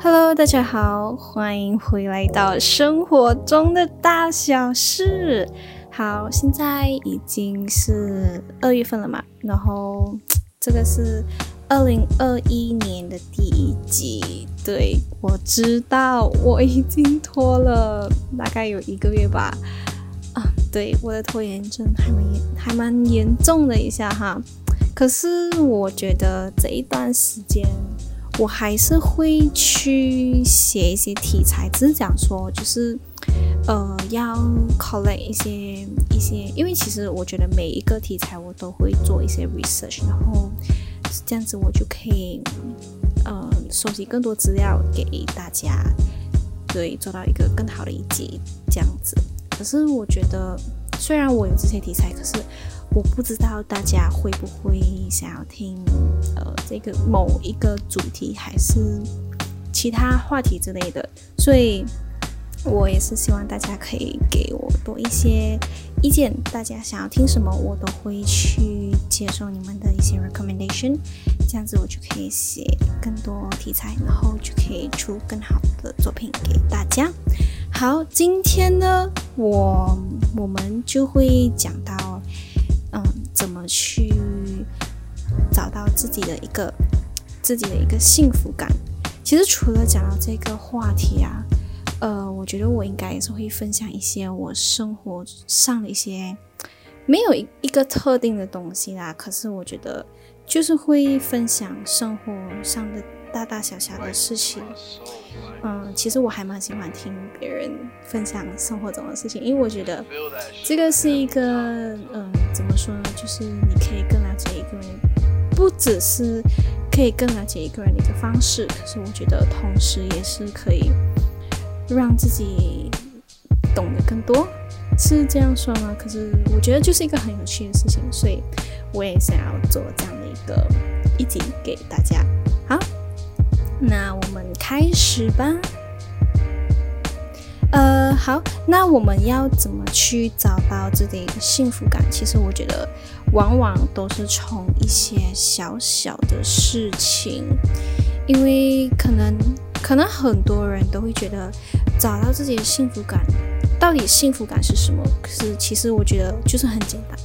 Hello，大家好，欢迎回来到生活中的大小事。好，现在已经是二月份了嘛，然后这个是二零二一年的第一集。对我知道我已经拖了大概有一个月吧。啊，对，我的拖延症还蛮严，还蛮严重的一下哈。可是我觉得这一段时间。我还是会去写一些题材，只是讲说，就是，呃，要 collect 一些一些，因为其实我觉得每一个题材我都会做一些 research，然后这样子我就可以，呃，收集更多资料给大家，对，做到一个更好的一集这样子。可是我觉得，虽然我有这些题材，可是。我不知道大家会不会想要听，呃，这个某一个主题还是其他话题之类的，所以我也是希望大家可以给我多一些意见。大家想要听什么，我都会去接受你们的一些 recommendation，这样子我就可以写更多题材，然后就可以出更好的作品给大家。好，今天呢，我我们就会讲到。怎么去找到自己的一个自己的一个幸福感？其实除了讲到这个话题啊，呃，我觉得我应该也是会分享一些我生活上的一些没有一一个特定的东西啦。可是我觉得就是会分享生活上的。大大小小的事情，嗯，其实我还蛮喜欢听别人分享生活中的事情，因为我觉得这个是一个，嗯，怎么说呢？就是你可以更了解一个人，不只是可以更了解一个人的一个方式，可是我觉得同时也是可以让自己懂得更多，是这样说吗？可是我觉得就是一个很有趣的事情，所以我也想要做这样的一个一集给大家。好。那我们开始吧。呃，好，那我们要怎么去找到自己的幸福感？其实我觉得，往往都是从一些小小的事情，因为可能可能很多人都会觉得，找到自己的幸福感，到底幸福感是什么？可是其实我觉得就是很简单，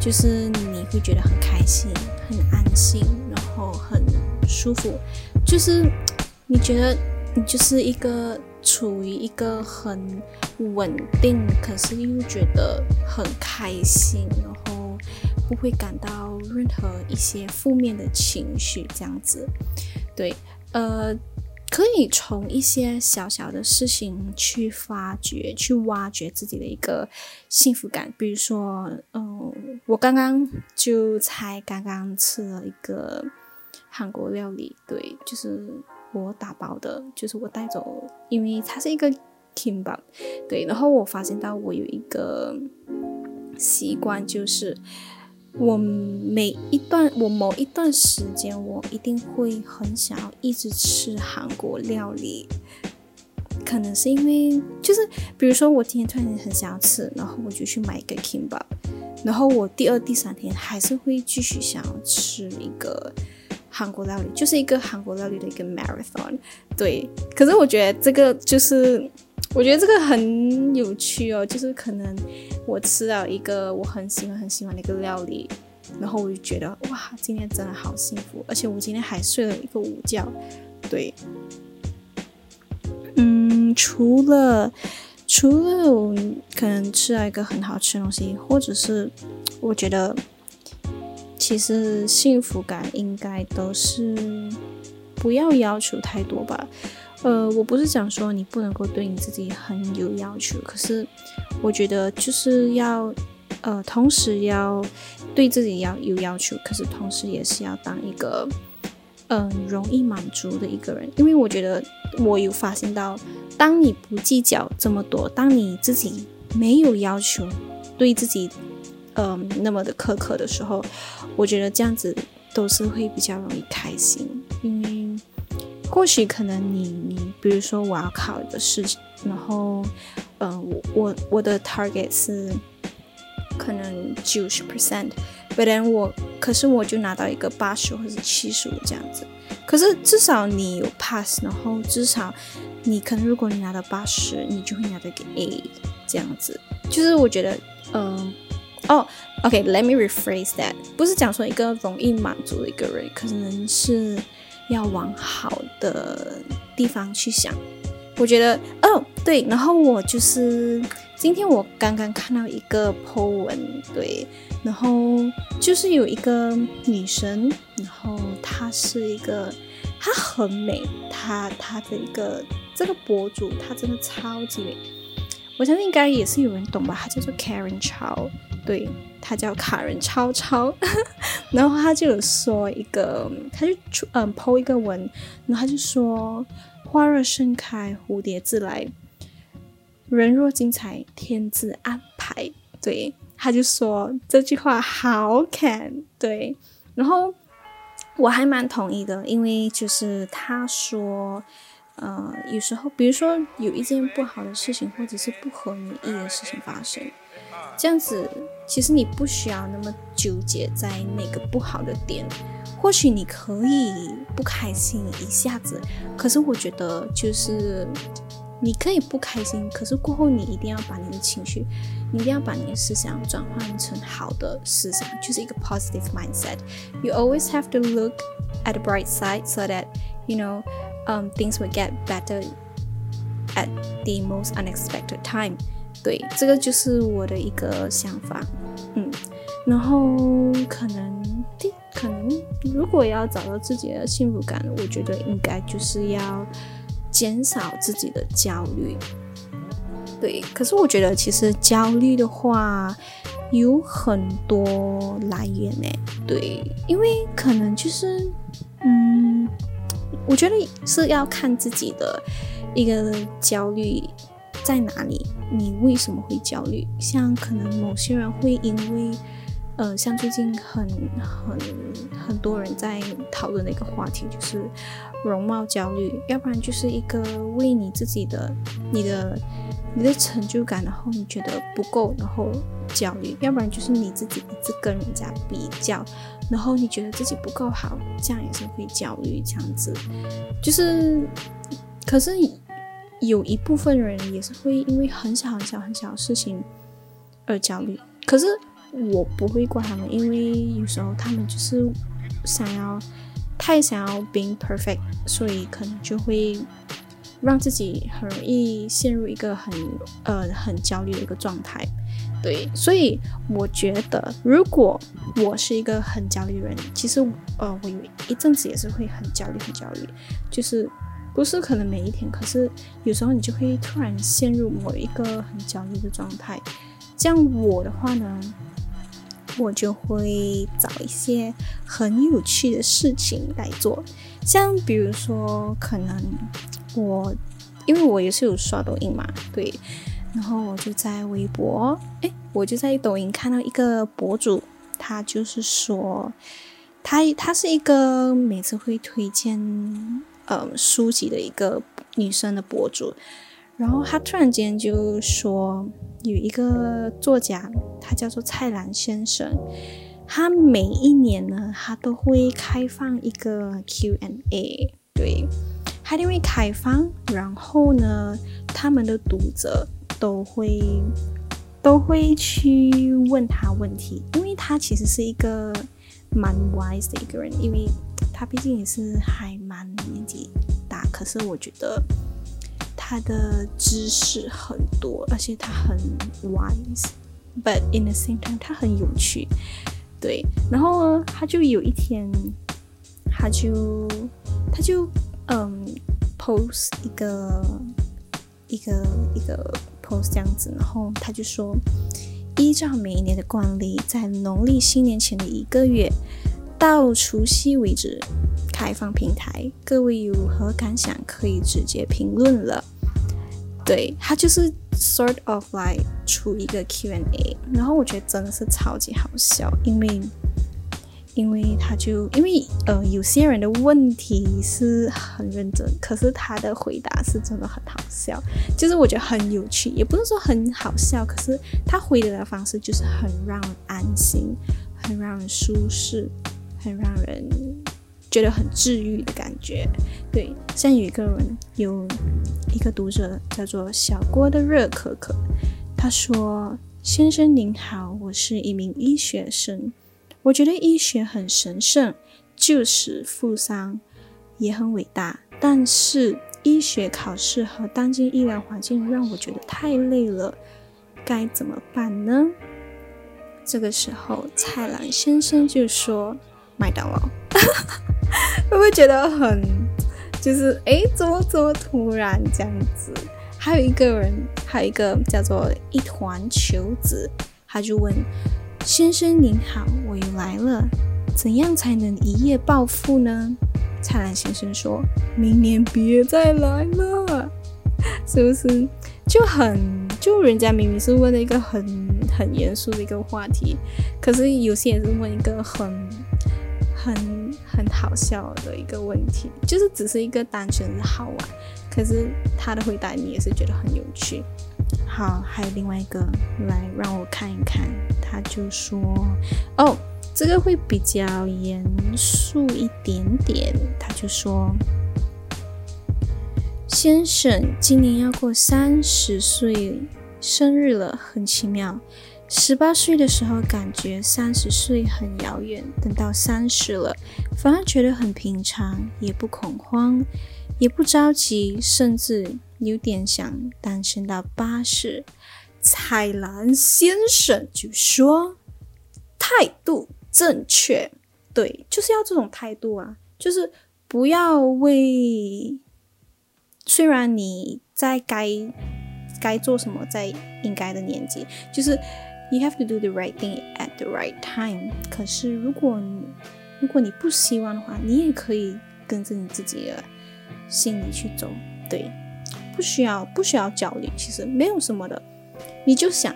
就是你会觉得很开心、很安心，然后很舒服。就是你觉得你就是一个处于一个很稳定，可是又觉得很开心，然后不会感到任何一些负面的情绪，这样子。对，呃，可以从一些小小的事情去发掘、去挖掘自己的一个幸福感。比如说，嗯，我刚刚就才刚刚吃了一个。韩国料理，对，就是我打包的，就是我带走，因为它是一个 kimbap，对。然后我发现到我有一个习惯，就是我每一段，我某一段时间，我一定会很想要一直吃韩国料理。可能是因为，就是比如说我今天突然很想要吃，然后我就去买一个 kimbap，然后我第二、第三天还是会继续想要吃一个。韩国料理就是一个韩国料理的一个 marathon，对。可是我觉得这个就是，我觉得这个很有趣哦。就是可能我吃了一个我很喜欢很喜欢的一个料理，然后我就觉得哇，今天真的好幸福，而且我今天还睡了一个午觉。对，嗯，除了除了可能吃了一个很好吃的东西，或者是我觉得。其实幸福感应该都是不要要求太多吧。呃，我不是讲说你不能够对你自己很有要求，可是我觉得就是要呃，同时要对自己要有要求，可是同时也是要当一个嗯容易满足的一个人。因为我觉得我有发现到，当你不计较这么多，当你自己没有要求，对自己。嗯，那么的苛刻的时候，我觉得这样子都是会比较容易开心，因为或许可能你你，比如说我要考一个试，然后嗯，我我我的 target 是可能九十 percent，but then 我可是我就拿到一个八十或者七十五这样子，可是至少你有 pass，然后至少你可能如果你拿到八十，你就会拿到一个 A 这样子。就是我觉得，嗯，哦，OK，let me rephrase that，不是讲说一个容易满足的一个人，可能是要往好的地方去想。我觉得，哦，对，然后我就是今天我刚刚看到一个 po 文，对，然后就是有一个女生，然后她是一个，她很美，她她的一个这个博主，她真的超级美，我相信应该也是有人懂吧，她叫做 Karen Chow，对，他叫卡人超超，然后他就有说一个，他就出嗯 po 一个文，然后他就说。花若盛开，蝴蝶自来。人若精彩，天自安排。对，他就说这句话好看。对，然后我还蛮同意的，因为就是他说，呃，有时候，比如说有一件不好的事情，或者是不合你意的事情发生，这样子，其实你不需要那么纠结在那个不好的点。或许你可以不开心一下子，可是我觉得就是你可以不开心，可是过后你一定要把你的情绪，你一定要把你的思想转换成好的思想，就是一个 positive mindset。You always have to look at the bright side so that you know, um, things will get better at the most unexpected time。对，这个就是我的一个想法，嗯，然后可能第。可能如果要找到自己的幸福感，我觉得应该就是要减少自己的焦虑。对，可是我觉得其实焦虑的话有很多来源呢。对，因为可能就是，嗯，我觉得是要看自己的一个焦虑在哪里，你为什么会焦虑？像可能某些人会因为。呃，像最近很很很多人在讨论的一个话题，就是容貌焦虑，要不然就是一个为你自己的、你的、你的成就感，然后你觉得不够，然后焦虑；要不然就是你自己一直跟人家比较，然后你觉得自己不够好，这样也是会焦虑。这样子，就是，可是有一部分人也是会因为很小很小很小的事情而焦虑，可是。我不会怪他们，因为有时候他们就是想要太想要 being perfect，所以可能就会让自己很容易陷入一个很呃很焦虑的一个状态。对，所以我觉得如果我是一个很焦虑的人，其实呃我有一阵子也是会很焦虑很焦虑，就是不是可能每一天，可是有时候你就会突然陷入某一个很焦虑的状态。这样我的话呢？我就会找一些很有趣的事情来做，像比如说，可能我因为我也是有刷抖音嘛，对，然后我就在微博，哎，我就在抖音看到一个博主，他就是说，他他是一个每次会推荐嗯书籍的一个女生的博主。然后她突然间就说，有一个作家，他叫做蔡澜先生，他每一年呢，他都会开放一个 Q&A，对，他因为开放，然后呢，他们的读者都会都会去问他问题，因为他其实是一个蛮 wise 的一个人，因为他毕竟也是还蛮年纪大，可是我觉得。他的知识很多，而且他很 wise，but in the same time 他很有趣，对。然后，他就有一天，他就他就嗯 post 一个一个一个 post 这样子，然后他就说，依照每一年的惯例，在农历新年前的一个月到除夕为止开放平台，各位有何感想？可以直接评论了。对他就是 sort of like 出一个 Q&A，然后我觉得真的是超级好笑，因为因为他就因为呃有些人的问题是很认真，可是他的回答是真的很好笑，就是我觉得很有趣，也不是说很好笑，可是他回答的方式就是很让人安心，很让人舒适，很让人觉得很治愈的感觉。对，像有一个人，有一个读者叫做小郭的热可可，他说：“先生您好，我是一名医学生，我觉得医学很神圣，救死扶伤也很伟大，但是医学考试和当今医疗环境让我觉得太累了，该怎么办呢？”这个时候，蔡澜先生就说：“麦当劳，会不会觉得很就是哎，怎么怎么突然这样子？”还有一个人，还有一个叫做一团球子，他就问：“先生您好，我又来了，怎样才能一夜暴富呢？”蔡澜先生说：“明年别再来了，是不是？就很就人家明明是问了一个很。”很严肃的一个话题，可是有些也是问一个、很好笑的一个问题，就是只是一个单纯的好玩，可是他的回答你也是觉得很有趣。好，还有另外一个来让我看一看，他就说：“哦，这个会比较严肃一点点。”他就说：“先生，今年要过三十岁生日了，很奇妙。”十八岁的时候，感觉三十岁很遥远；等到三十了，反而觉得很平常，也不恐慌，也不着急，甚至有点想单身到八十。彩兰先生就说：“态度正确，对，就是要这种态度啊，就是不要为，虽然你在该该做什么，在应该的年纪，就是。” You have to do the right thing at the right time。可是，如果你如果你不希望的话，你也可以跟着你自己的心里去走。对，不需要不需要焦虑，其实没有什么的。你就想，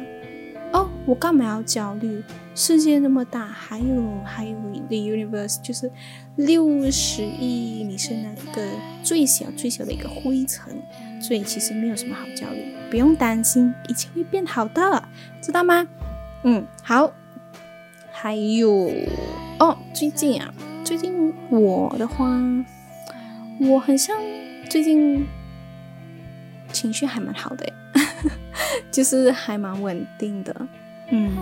哦，我干嘛要焦虑？世界那么大，还有还有 the universe，就是六十亿，你是那个最小最小的一个灰尘，所以其实没有什么好焦虑，不用担心，一切会变好的，知道吗？嗯，好。还有哦，最近啊，最近我的话，我很像最近情绪还蛮好的，就是还蛮稳定的。嗯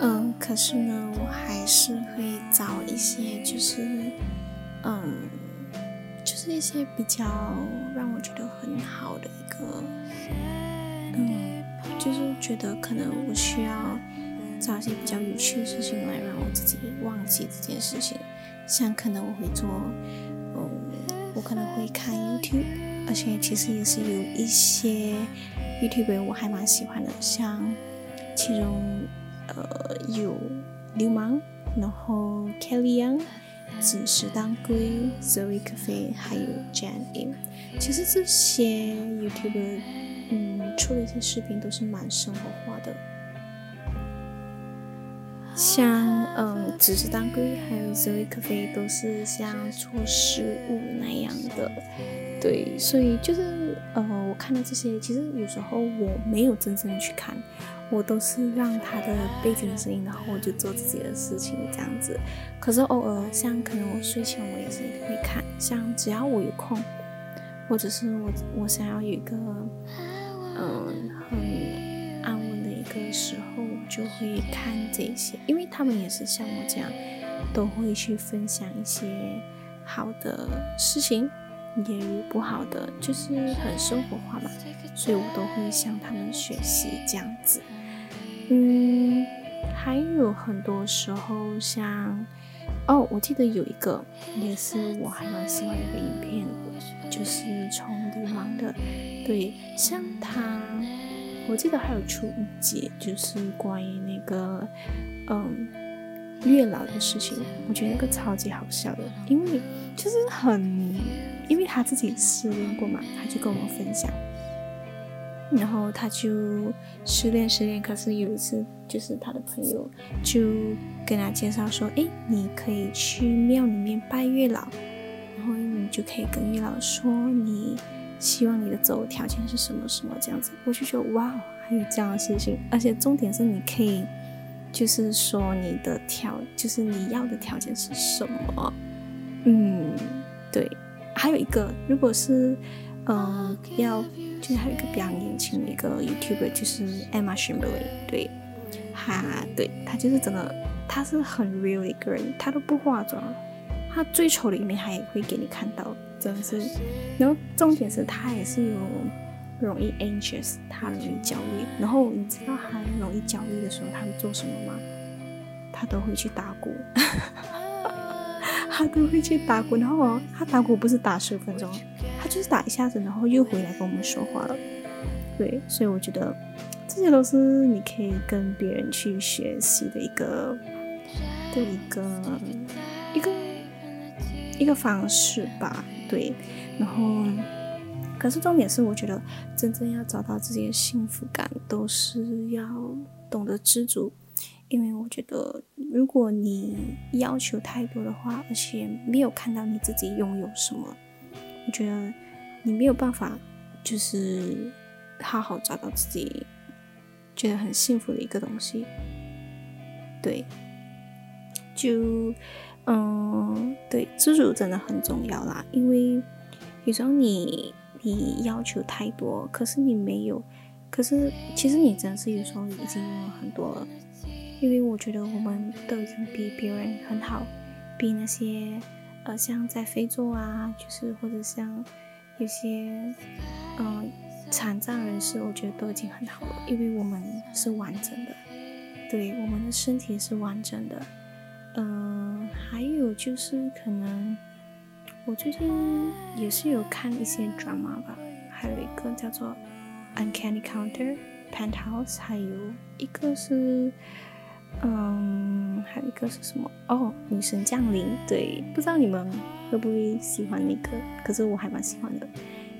嗯，可是呢，我还是会找一些，就是嗯，就是一些比较让我觉得很好的一个嗯。就是觉得可能我需要找一些比较有趣的事情来让我自己忘记这件事情，像可能我会做，嗯，我可能会看 YouTube，而且其实也是有一些 YouTube 我还蛮喜欢的，像其中呃有流氓，然后 Kelly Young、紫石当归、Zoe Cafe，还有 Jan In，其实这些 YouTube。嗯，出的一些视频都是蛮生活化的，像嗯，只是当归还有 Zoe Cafe 都是像做食物那样的，对，所以就是呃，我看到这些，其实有时候我没有真正的去看，我都是让他的背景声音，然后我就做自己的事情这样子。可是偶尔像可能我睡前我也是会看，像只要我有空，或者是我我想要有一个。嗯，很安稳的一个时候，就会看这些，因为他们也是像我这样，都会去分享一些好的事情，也有不好的，就是很生活化嘛，所以我都会向他们学习这样子。嗯，还有很多时候，像哦，我记得有一个也是我还蛮喜欢的一个影片，就是从流氓的。对，像他，我记得还有出一节，就是关于那个，嗯，月老的事情。我觉得那个超级好笑的，因为就是很，因为他自己失恋过嘛，他就跟我们分享。然后他就失恋失恋，可是有一次，就是他的朋友就跟他介绍说，哎，你可以去庙里面拜月老，就可以跟月老说你。希望你的择偶条件是什么什么这样子，我就觉得哇，还有这样的事情，而且重点是你可以就是说你的条，就是你要的条件是什么？嗯，对。还有一个，如果是嗯要，就是还有一个比较年轻的一个 YouTuber，就是 Emma Chamberlain，对，哈对他就是真的，他是很 real 的一个人，他都不化妆，他最丑的一面他也会给你看到，真的是。然后重点是他也是有容易 anxious，他容易焦虑。然后你知道他容易焦虑的时候他会做什么吗？他都会去打鼓。他都会去打鼓，然后他打鼓不是打十分钟，他就是打一下子，然后又回来跟我们说话了。对，所以我觉得这些都是你可以跟别人去学习的一个的一个一个一个方式吧。对，然后可是重点是，我觉得真正要找到自己的幸福感，都是要懂得知足。因为我觉得，如果你要求太多的话，而且没有看到你自己拥有什么，我觉得你没有办法，就是好好找到自己觉得很幸福的一个东西。对，就嗯，对，知足真的很重要啦。因为有时候你你要求太多，可是你没有，可是其实你真的是有时候已经拥有很多了。因为我觉得我们都已经比别人很好，比那些呃像在非洲啊，就是或者像有些嗯残障人士，我觉得都已经很好了。因为我们是完整的，对我们的身体是完整的。嗯，还有就是可能我最近也是有看一些 drama 吧，还有一个叫做《Uncanny Counter》Penthouse，还有一个是。嗯，还有一个是什么？哦，女神降临。对，不知道你们会不会喜欢那个？可是我还蛮喜欢的，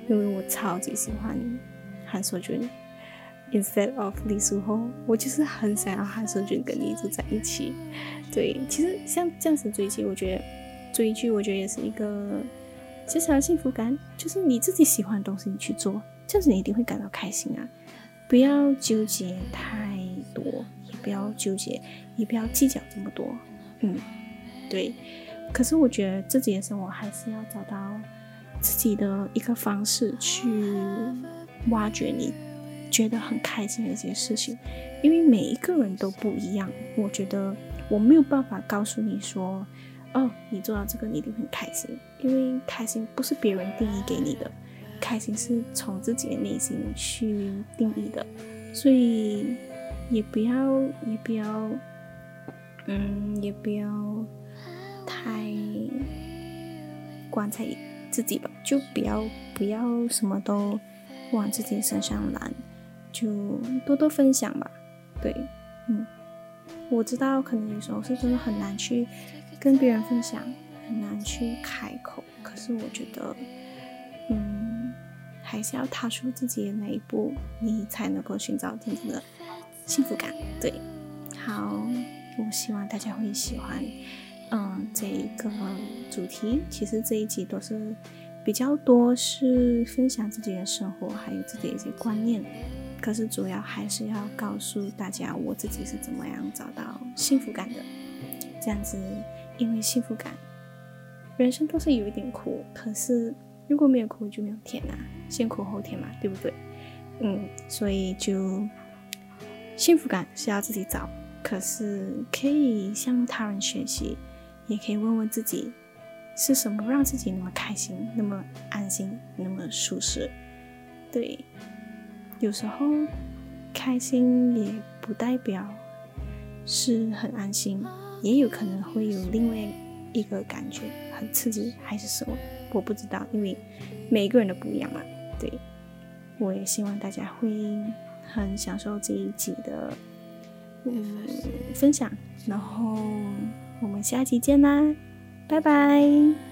因为我超级喜欢韩硕君。Instead of 李书宏，我就是很想要韩硕君跟你一直在一起。对，其实像这样子追剧，我觉得追剧，我觉得也是一个小小的幸福感，就是你自己喜欢的东西你去做，这样子你一定会感到开心啊！不要纠结太多。也不要纠结，也不要计较这么多。嗯，对。可是我觉得自己的生活还是要找到自己的一个方式去挖掘你觉得很开心的一些事情，因为每一个人都不一样。我觉得我没有办法告诉你说，哦，你做到这个你一定很开心，因为开心不是别人定义给你的，开心是从自己的内心去定义的，所以。也不要，也不要，嗯，也不要太关在自己吧，就不要不要什么都往自己身上揽，就多多分享吧。对，嗯，我知道可能有时候是真的很难去跟别人分享，很难去开口，可是我觉得，嗯，还是要踏出自己的那一步，你才能够寻找真正的。幸福感，对，好，我希望大家会喜欢，嗯，这一个主题。其实这一集都是比较多是分享自己的生活，还有自己的一些观念。可是主要还是要告诉大家，我自己是怎么样找到幸福感的。这样子，因为幸福感，人生都是有一点苦，可是如果没有苦就没有甜啊，先苦后甜嘛，对不对？嗯，所以就。幸福感是要自己找，可是可以向他人学习，也可以问问自己，是什么让自己那么开心、那么安心、那么舒适？对，有时候开心也不代表是很安心，也有可能会有另外一个感觉，很刺激还是什么，我不知道，因为每个人都不一样嘛。对，我也希望大家会。很享受这一集的嗯分享，然后我们下期见啦，拜拜。